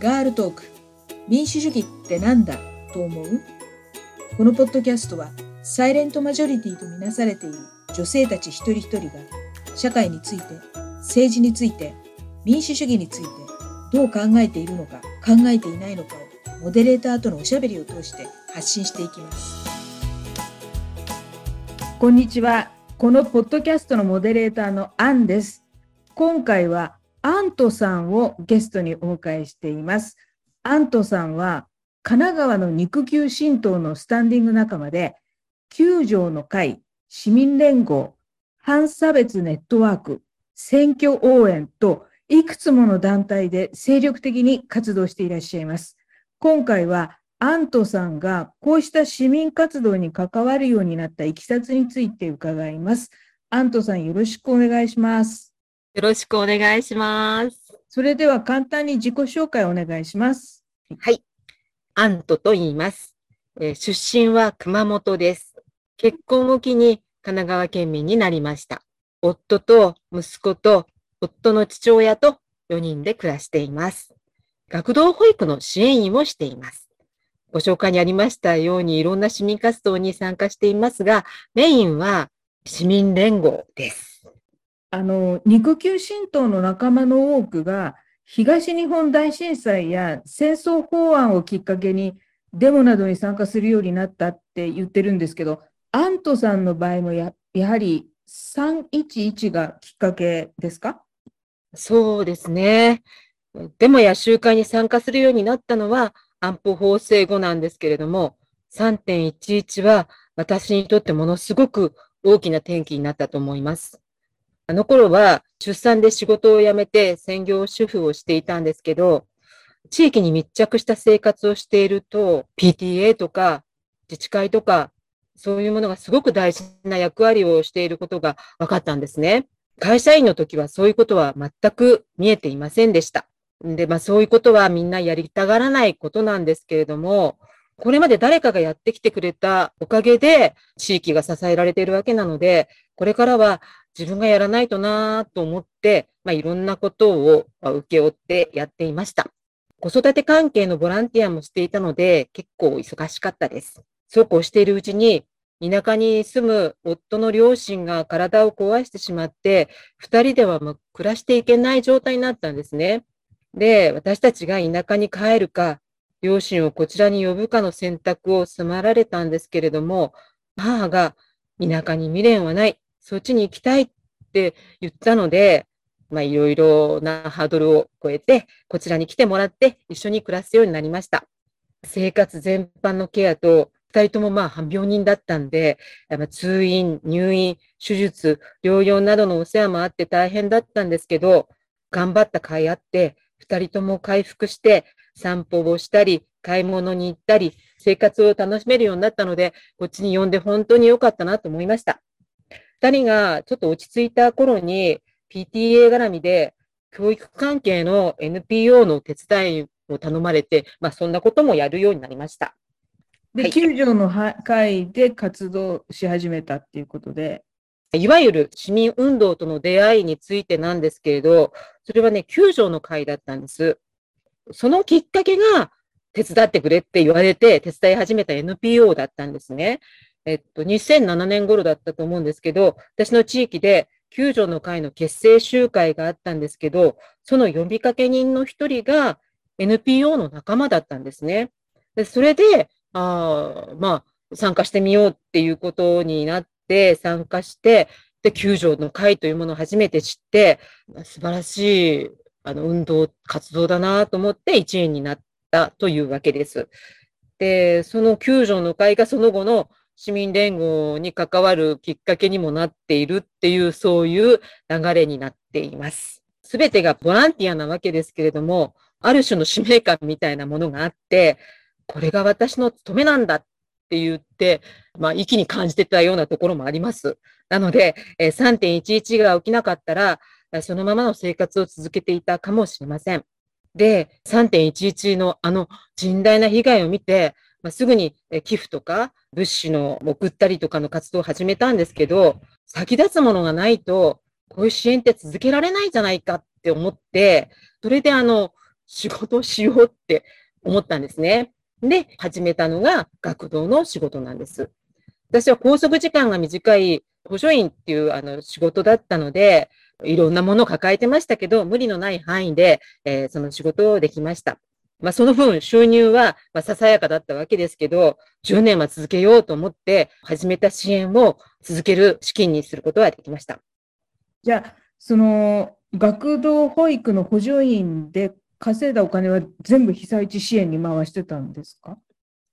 ガールトーク。民主主義ってなんだ？と思う？このポッドキャストはサイレントマジョリティとみなされている女性たち一人一人が社会について政治について民主主義についてどう考えているのか考えていないのかをモデレーターとのおしゃべりを通して発信していきます。こんにちは。このポッドキャストのモデレーターのアンです。今回はアントさんをゲストにお迎えしていますアントさんは神奈川の肉球神道のスタンディング仲間で九条の会市民連合反差別ネットワーク選挙応援といくつもの団体で精力的に活動していらっしゃいます。今回はアントさんがこうした市民活動に関わるようになったいきさつについて伺います。アントさんよろしくお願いします。よろしくお願いします。それでは簡単に自己紹介をお願いします。はい。アントと言います。えー、出身は熊本です。結婚を機に神奈川県民になりました。夫と息子と夫の父親と4人で暮らしています。学童保育の支援員をしています。ご紹介にありましたようにいろんな市民活動に参加していますが、メインは市民連合です。あの、肉球神道の仲間の多くが、東日本大震災や戦争法案をきっかけにデモなどに参加するようになったって言ってるんですけど、アントさんの場合もややはり311がきっかけですか？そうですね。デモや集会に参加するようになったのは安保法制後なんですけれども、3.11は私にとってものすごく大きな転機になったと思います。あの頃は出産で仕事を辞めて専業主婦をしていたんですけど、地域に密着した生活をしていると、PTA とか自治会とかそういうものがすごく大事な役割をしていることが分かったんですね。会社員の時はそういうことは全く見えていませんでした。で、まあそういうことはみんなやりたがらないことなんですけれども、これまで誰かがやってきてくれたおかげで地域が支えられているわけなので、これからは自分がやらないとなと思って、まあいろんなことを受け負ってやっていました。子育て関係のボランティアもしていたので、結構忙しかったです。そうこうしているうちに、田舎に住む夫の両親が体を壊してしまって、二人では暮らしていけない状態になったんですね。で、私たちが田舎に帰るか、両親をこちらに呼ぶかの選択を迫られたんですけれども、母が田舎に未練はない、そっちに行きたいって言ったので、まあいろいろなハードルを超えて、こちらに来てもらって一緒に暮らすようになりました。生活全般のケアと二人ともまあ病人だったんで、通院、入院、手術、療養などのお世話もあって大変だったんですけど、頑張った甲斐あって、二人とも回復して散歩をしたり、買い物に行ったり、生活を楽しめるようになったので、こっちに呼んで本当に良かったなと思いました。二人がちょっと落ち着いた頃に PTA 絡みで教育関係の NPO の手伝いを頼まれて、まあそんなこともやるようになりました。で、はい、九条の会で活動し始めたっていうことで。いわゆる市民運動との出会いについてなんですけれど、それはね、九条の会だったんです。そのきっかけが、手伝ってくれって言われて、手伝い始めた NPO だったんですね。えっと、2007年頃だったと思うんですけど、私の地域で、九条の会の結成集会があったんですけど、その呼びかけ人の一人が NPO の仲間だったんですね。でそれで、ああ、まあ、参加してみようっていうことになって参加して、で、救助の会というものを初めて知って、素晴らしい、あの、運動、活動だなと思って一員になったというわけです。で、その救助の会がその後の市民連合に関わるきっかけにもなっているっていう、そういう流れになっています。すべてがボランティアなわけですけれども、ある種の使命感みたいなものがあって、これが私の務めなんだって言って、まあ、息に感じてたようなところもあります。なので、3.11が起きなかったら、そのままの生活を続けていたかもしれません。で、3.11のあの甚大な被害を見て、まあ、すぐに寄付とか物資の送ったりとかの活動を始めたんですけど、先立つものがないと、こういう支援って続けられないじゃないかって思って、それであの、仕事しようって思ったんですね。で、始めたのが学童の仕事なんです。私は拘束時間が短い補助員っていうあの仕事だったので、いろんなものを抱えてましたけど、無理のない範囲で、えー、その仕事をできました。まあ、その分収入は、まあ、ささやかだったわけですけど、10年は続けようと思って始めた支援を続ける資金にすることができました。じゃあ、その学童保育の補助員で稼いだお金は全部被災地支援に回してたんですか？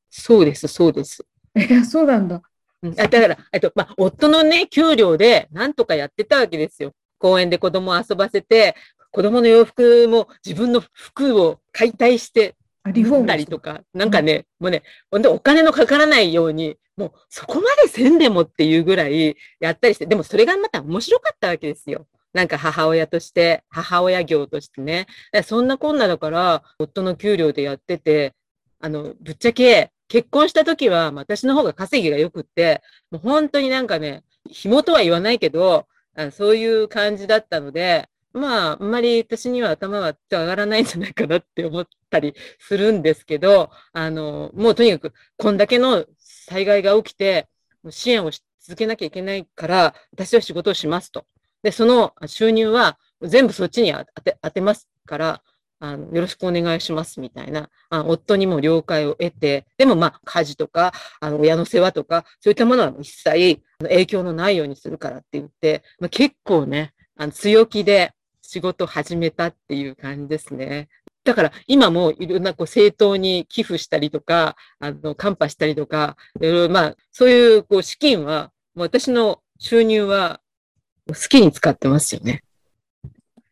そうです、そうです。え、そうなんだ。うん、だから、えっと、まあ、夫のね、給料でなんとかやってたわけですよ。公園で子供を遊ばせて、子供の洋服も自分の服を解体して、リフォームたりとか、なんかね、もうね、ほんとお金のかからないように、もうそこまでせんでもっていうぐらいやったりして、でもそれがまた面白かったわけですよ。なんか母親として、母親業としてね。そんなこんなだから、夫の給料でやってて、あの、ぶっちゃけ、結婚した時は、私の方が稼ぎが良くって、もう本当になんかね、紐とは言わないけど、あそういう感じだったので、まあ、あんまり私には頭は上がらないんじゃないかなって思ったりするんですけど、あの、もうとにかく、こんだけの災害が起きて、支援をし続けなきゃいけないから、私は仕事をしますと。で、その収入は全部そっちに当て当てますから、あの、よろしくお願いしますみたいな、あ夫にも了解を得て、でもまあ、家事とか、あの、親の世話とか、そういったものは一切影響のないようにするからって言って、まあ、結構ね、あの強気で仕事を始めたっていう感じですね。だから今もいろんなこう政党に寄付したりとか、あの、カンパしたりとか、まあ、そういうこう資金は、私の収入は好きに使ってますよね。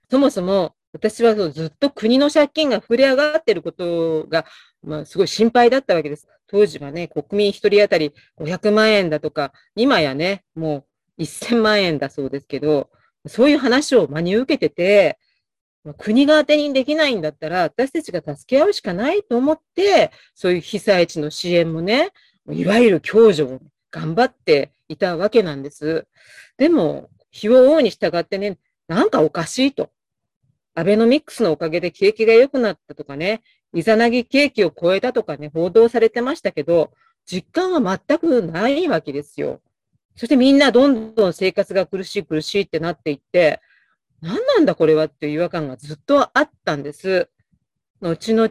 そもそも私はそうずっと国の借金が膨れ上がっていることが、まあ、すごい心配だったわけです。当時はね、国民一人当たり500万円だとか、今やね、もう1000万円だそうですけど、そういう話を真に受けてて、国が当てにできないんだったら、私たちが助け合うしかないと思って、そういう被災地の支援もね、いわゆる共助を頑張っていたわけなんです。でも、日を追うに従ってね、なんかおかしいと。アベノミクスのおかげで景気が良くなったとかね、イザナギ景気を超えたとかね、報道されてましたけど、実感は全くないわけですよ。そしてみんなどんどん生活が苦しい苦しいってなっていって、何なんだこれはっていう違和感がずっとあったんです。後々、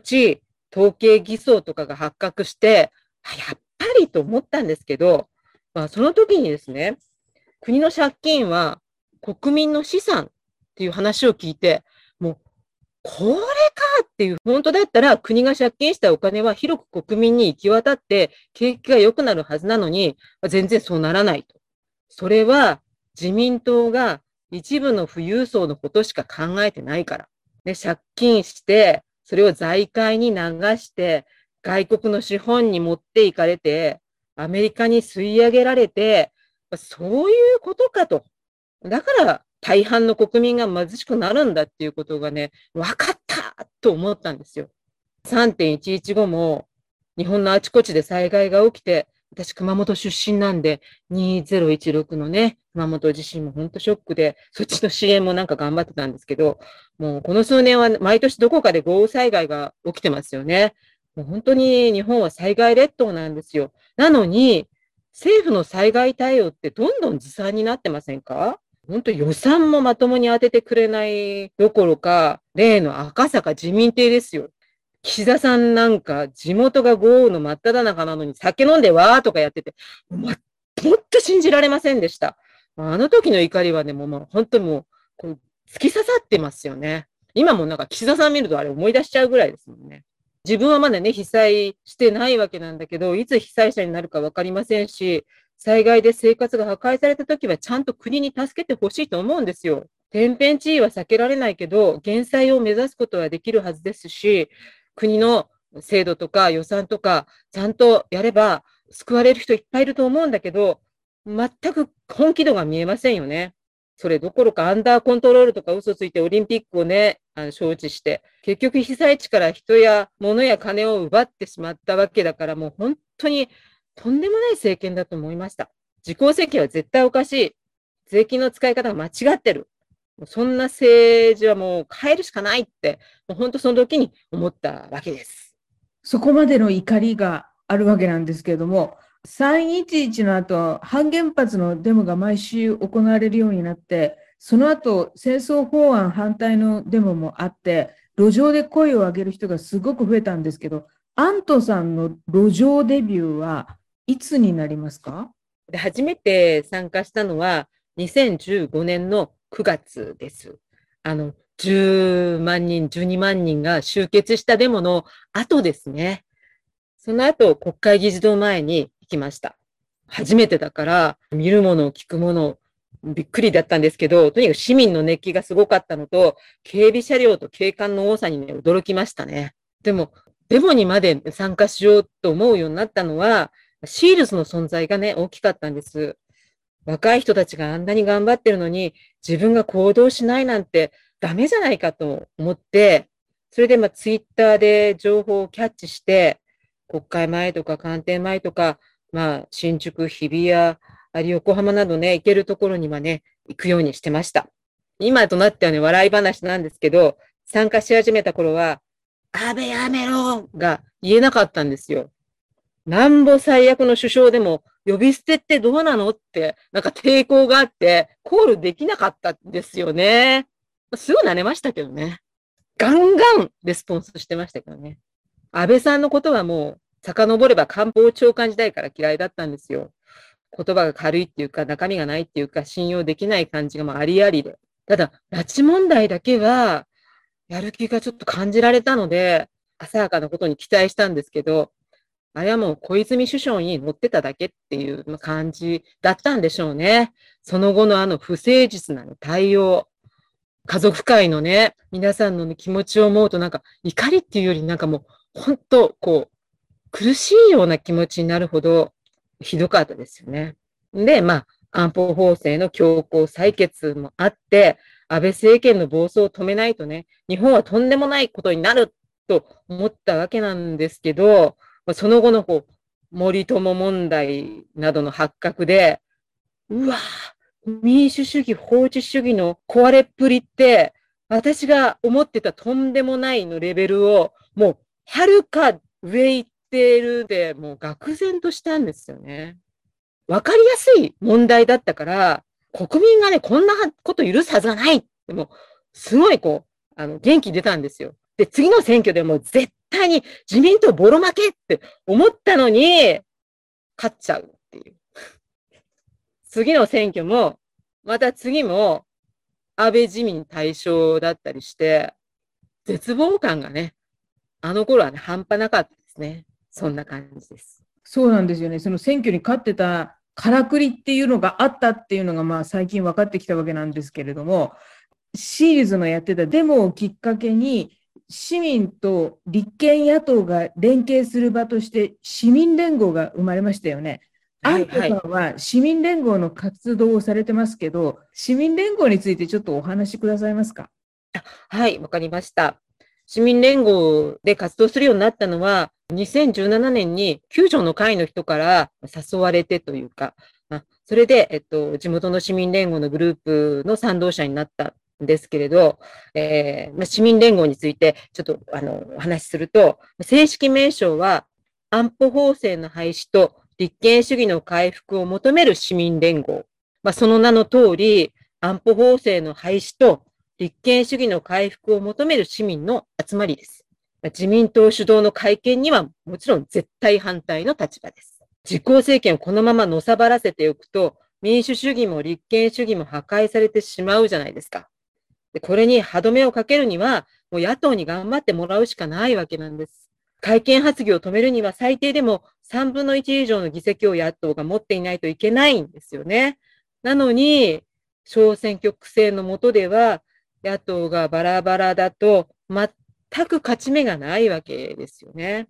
統計偽装とかが発覚して、やっぱりと思ったんですけど、まあ、その時にですね、国の借金は国民の資産っていう話を聞いて、もう、これっていう、本当だったら国が借金したお金は広く国民に行き渡って景気が良くなるはずなのに、全然そうならないと。それは自民党が一部の富裕層のことしか考えてないから。ね、借金して、それを財界に流して、外国の資本に持っていかれて、アメリカに吸い上げられて、そういうことかと。だから大半の国民が貧しくなるんだっていうことがね、分かったと思ったんですよ。3.11後も日本のあちこちで災害が起きて、私熊本出身なんで、2016のね、熊本地震も本当ショックで、そっちの支援もなんか頑張ってたんですけど、もうこの数年は毎年どこかで豪雨災害が起きてますよね。もう本当に日本は災害列島なんですよ。なのに、政府の災害対応ってどんどんずさんになってませんか？本当予算もまともに当ててくれないどころか、例の赤坂自民邸ですよ。岸田さんなんか地元が豪雨の真っ只中なのに酒飲んでわーとかやってて、もっと信じられませんでした。あの時の怒りはね、もう、もう本当にもう、こう突き刺さってますよね。今もなんか岸田さん見るとあれ思い出しちゃうぐらいですもんね。自分はまだね、被災してないわけなんだけど、いつ被災者になるか分かりませんし、災害で生活が破壊された時はちゃんと国に助けてほしいと思うんですよ。天変地異は避けられないけど、減災を目指すことはできるはずですし、国の制度とか予算とか、ちゃんとやれば救われる人いっぱいいると思うんだけど、全く本気度が見えませんよね。それどころかアンダーコントロールとか嘘ついてオリンピックをね、あの招致して、結局被災地から人や物や金を奪ってしまったわけだから、もう本当にとんでもない政権だと思いました。自公責は絶対おかしい。税金の使い方が間違ってる。そんな政治はもう変えるしかないって、もう本当その時に思ったわけです。そこまでの怒りがあるわけなんですけれども、311の後、反原発のデモが毎週行われるようになって、その後、戦争法案反対のデモもあって、路上で声を上げる人がすごく増えたんですけど、アントさんの路上デビューはいつになりますか？で初めて参加したのは2015年の9月です。あの、10万人、12万人が集結したデモの後ですね。その後、国会議事堂前に行きました。初めてだから、見るもの、聞くもの、びっくりだったんですけど、とにかく市民の熱気がすごかったのと、警備車両と警官の多さにね、驚きましたね。でも、デモにまで参加しようと思うようになったのは、シールズの存在がね、大きかったんです。若い人たちがあんなに頑張ってるのに、自分が行動しないなんてダメじゃないかと思って、それでまあツイッターで情報をキャッチして、国会前とか官邸前とか、まあ新宿、日比谷、ある横浜などね、行けるところにはね、行くようにしてました。今となってはね、笑い話なんですけど、参加し始めた頃は、安倍やめろが言えなかったんですよ。なんぼ最悪の首相でも、呼び捨てってどうなのって、なんか抵抗があって、コールできなかったんですよね。すぐ慣れましたけどね。ガンガンレスポンスしてましたけどね。安倍さんのことはもう、遡れば官房長官時代から嫌いだったんですよ。言葉が軽いっていうか、中身がないっていうか、信用できない感じがもうありありで。ただ、拉致問題だけは、やる気がちょっと感じられたので、浅はかなことに期待したんですけど、あれはもう小泉首相に乗ってただけっていう感じだったんでしょうね。その後のあの不誠実な対応。家族会のね、皆さんの、ね、気持ちを思うとなんか怒りっていうよりなんかもう本当こう苦しいような気持ちになるほどひどかったですよね。で、まあ安保法制の強行採決もあって、安倍政権の暴走を止めないとね、日本はとんでもないことになると思ったわけなんですけど、その後のこう森友問題などの発覚で、うわ民主主義、法治主義の壊れっぷりって、私が思ってたとんでもないのレベルを、もう、はるか上行っているで、もう愕然としたんですよね。わかりやすい問題だったから、国民がね、こんなこと許すはずがないでも、すごいこう、あの、元気出たんですよ。で、次の選挙でも絶対に自民党ボロ負けって思ったのに、勝っちゃうっていう。次の選挙も、また次も、安倍自民対象だったりして、絶望感がね、あの頃はね、半端なかったですね。そんな感じです。そうなんですよね。その選挙に勝ってたからくりっていうのがあったっていうのが、まあ最近分かってきたわけなんですけれども、シールズのやってたデモをきっかけに、市民と立憲野党が連携する場として市民連合が生まれましたよね。アンコさんは市民連合の活動をされてますけど、市民連合についてちょっとお話しくださいますか？はい、わかりました。市民連合で活動するようになったのは、2017年に救助の会の人から誘われてというか、それで、えっと、地元の市民連合のグループの賛同者になったですけれど、えーま、市民連合についてちょっとあのお話しすると、正式名称は安保法制の廃止と立憲主義の回復を求める市民連合。まあ、その名の通り、安保法制の廃止と立憲主義の回復を求める市民の集まりです。まあ、自民党主導の会見にはもちろん絶対反対の立場です。実行政権をこのままのさばらせておくと、民主主義も立憲主義も破壊されてしまうじゃないですか。で、これに歯止めをかけるには、もう野党に頑張ってもらうしかないわけなんです。会見発議を止めるには最低でも3分の1以上の議席を野党が持っていないといけないんですよね。なのに、小選挙区制の下では、野党がバラバラだと全く勝ち目がないわけですよね。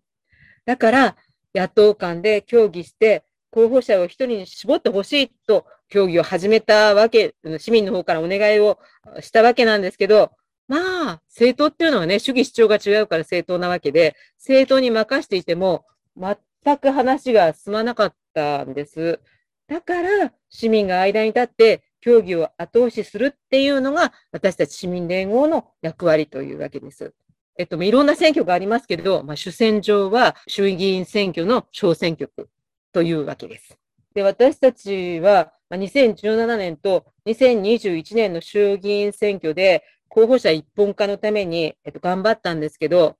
だから、野党間で協議して、候補者を一人に絞ってほしいと協議を始めたわけ、市民の方からお願いをしたわけなんですけど、まあ、政党っていうのはね、主義主張が違うから政党なわけで、政党に任していても、全く話が進まなかったんです。だから、市民が間に立って協議を後押しするっていうのが、私たち市民連合の役割というわけです。えっと、いろんな選挙がありますけど、まあ、主戦場は衆議院選挙の小選挙区というわけです。で、私たちは、2017年と2021年の衆議院選挙で候補者一本化のために、えっと、頑張ったんですけど、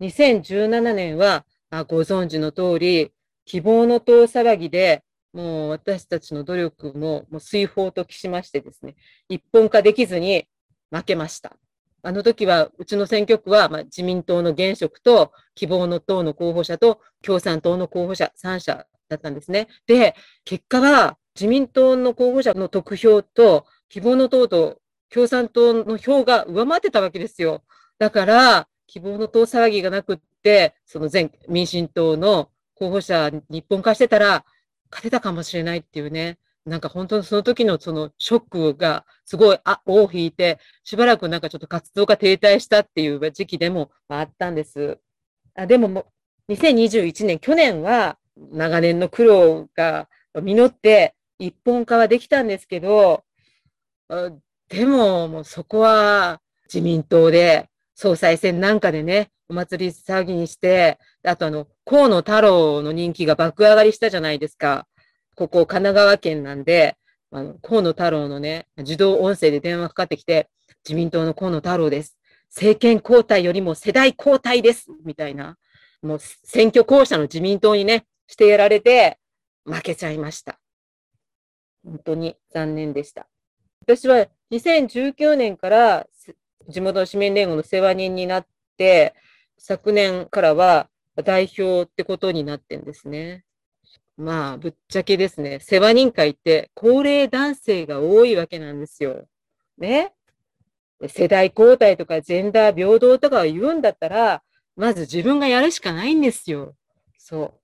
2017年は、あ、ご存知の通り、希望の党騒ぎで、もう私たちの努力ももう水泡ときしましてですね、一本化できずに負けました。あの時は、うちの選挙区は、まあ、自民党の現職と希望の党の候補者と共産党の候補者3社だったんですね。で、結果は自民党の候補者の得票と希望の党と共産党の票が上回ってたわけですよ。だから、希望の党騒ぎがなくって、その前民進党の候補者日本化してたら、勝てたかもしれないっていうね。なんか本当にその時のそのショックがすごい、尾を引いて、しばらくなんかちょっと活動が停滞したっていう時期でもあったんです。あでもも、2021年、去年は長年の苦労が実って一本化はできたんですけど、でももうそこは自民党で総裁選なんかでね、お祭り騒ぎにして、あとあの、河野太郎の人気が爆上がりしたじゃないですか。ここ神奈川県なんで、あの、河野太郎のね、自動音声で電話かかってきて、自民党の河野太郎です。政権交代よりも世代交代です。みたいな。もう選挙公社の自民党にね、してやられて、負けちゃいました。本当に残念でした。私は2019年から地元の市民連合の世話人になって、昨年からは代表ってことになってんですね。まあ、ぶっちゃけですね、世話人会って高齢男性が多いわけなんですよ。ね。世代交代とかジェンダー平等とかを言うんだったら、まず自分がやるしかないんですよ。そう。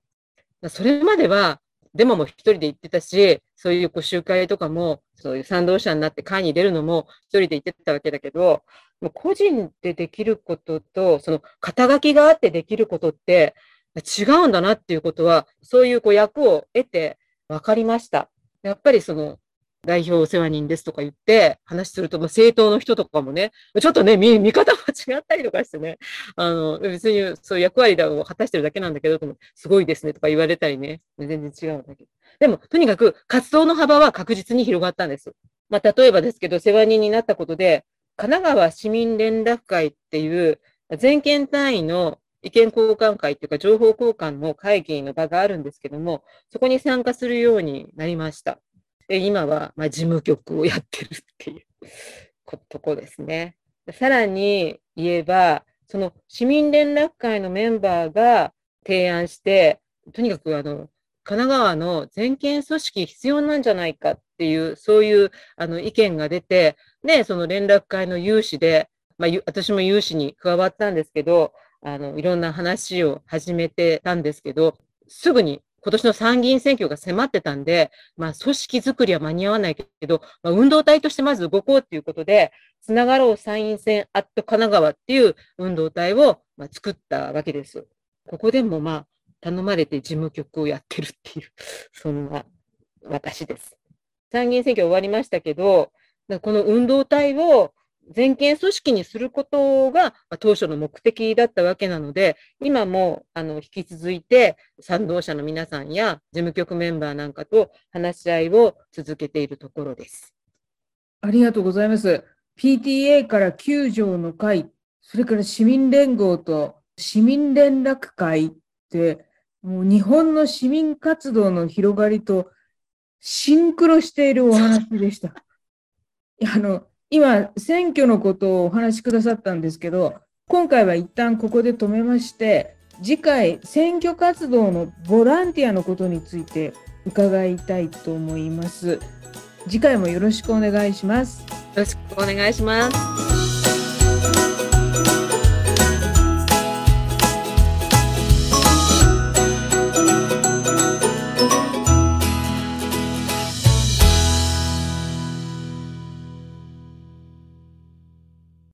それまでは、デモも一人で行ってたし、そういうこう集会とかも、そういう賛同者になって会に出るのも一人で行ってたわけだけど、もう個人でできることと、その肩書きがあってできることって、違うんだなっていうことは、そういうこう役を得て分かりました。やっぱりその代表お世話人ですとか言って話すると、まあ政党の人とかもね、ちょっとね、見見方も違ったりとかしてね、あの、別にそういう役割を果たしてるだけなんだけど、すごいですねとか言われたりね、全然違うんだけど。でも、とにかく活動の幅は確実に広がったんです。まあ、例えばですけど、世話人になったことで、神奈川市民連絡会っていう全県単位の意見交換会っていうか情報交換の会議の場があるんですけども、そこに参加するようになりました。で今はま事務局をやってるっていうとこですね。さらに言えば、その市民連絡会のメンバーが提案して、とにかくあの神奈川の全県組織必要なんじゃないかっていう、そういうあの意見が出て、で、その連絡会の有志で、まあ、私も有志に加わったんですけど、あの、いろんな話を始めてたんですけど、すぐに今年の参議院選挙が迫ってたんで、まあ、組織づくりは間に合わないけど、まあ、運動体としてまず動こうっていうことで、つながろう参院選アット神奈川っていう運動体を、まあ、作ったわけです。ここでもまあ、頼まれて事務局をやってるっていう、そんな私です。参議院選挙終わりましたけど、この運動体を全権組織にすることが当初の目的だったわけなので、今もあの引き続いて賛同者の皆さんや事務局メンバーなんかと話し合いを続けているところです。ありがとうございます。PTA から9条の会、それから市民連合と市民連絡会って、もう日本の市民活動の広がりとシンクロしているお話でした。あの今、選挙のことをお話しくださったんですけど、今回は一旦ここで止めまして、次回、選挙活動のボランティアのことについて伺いたいと思います。次回もよろしくお願いします。よろしくお願いします。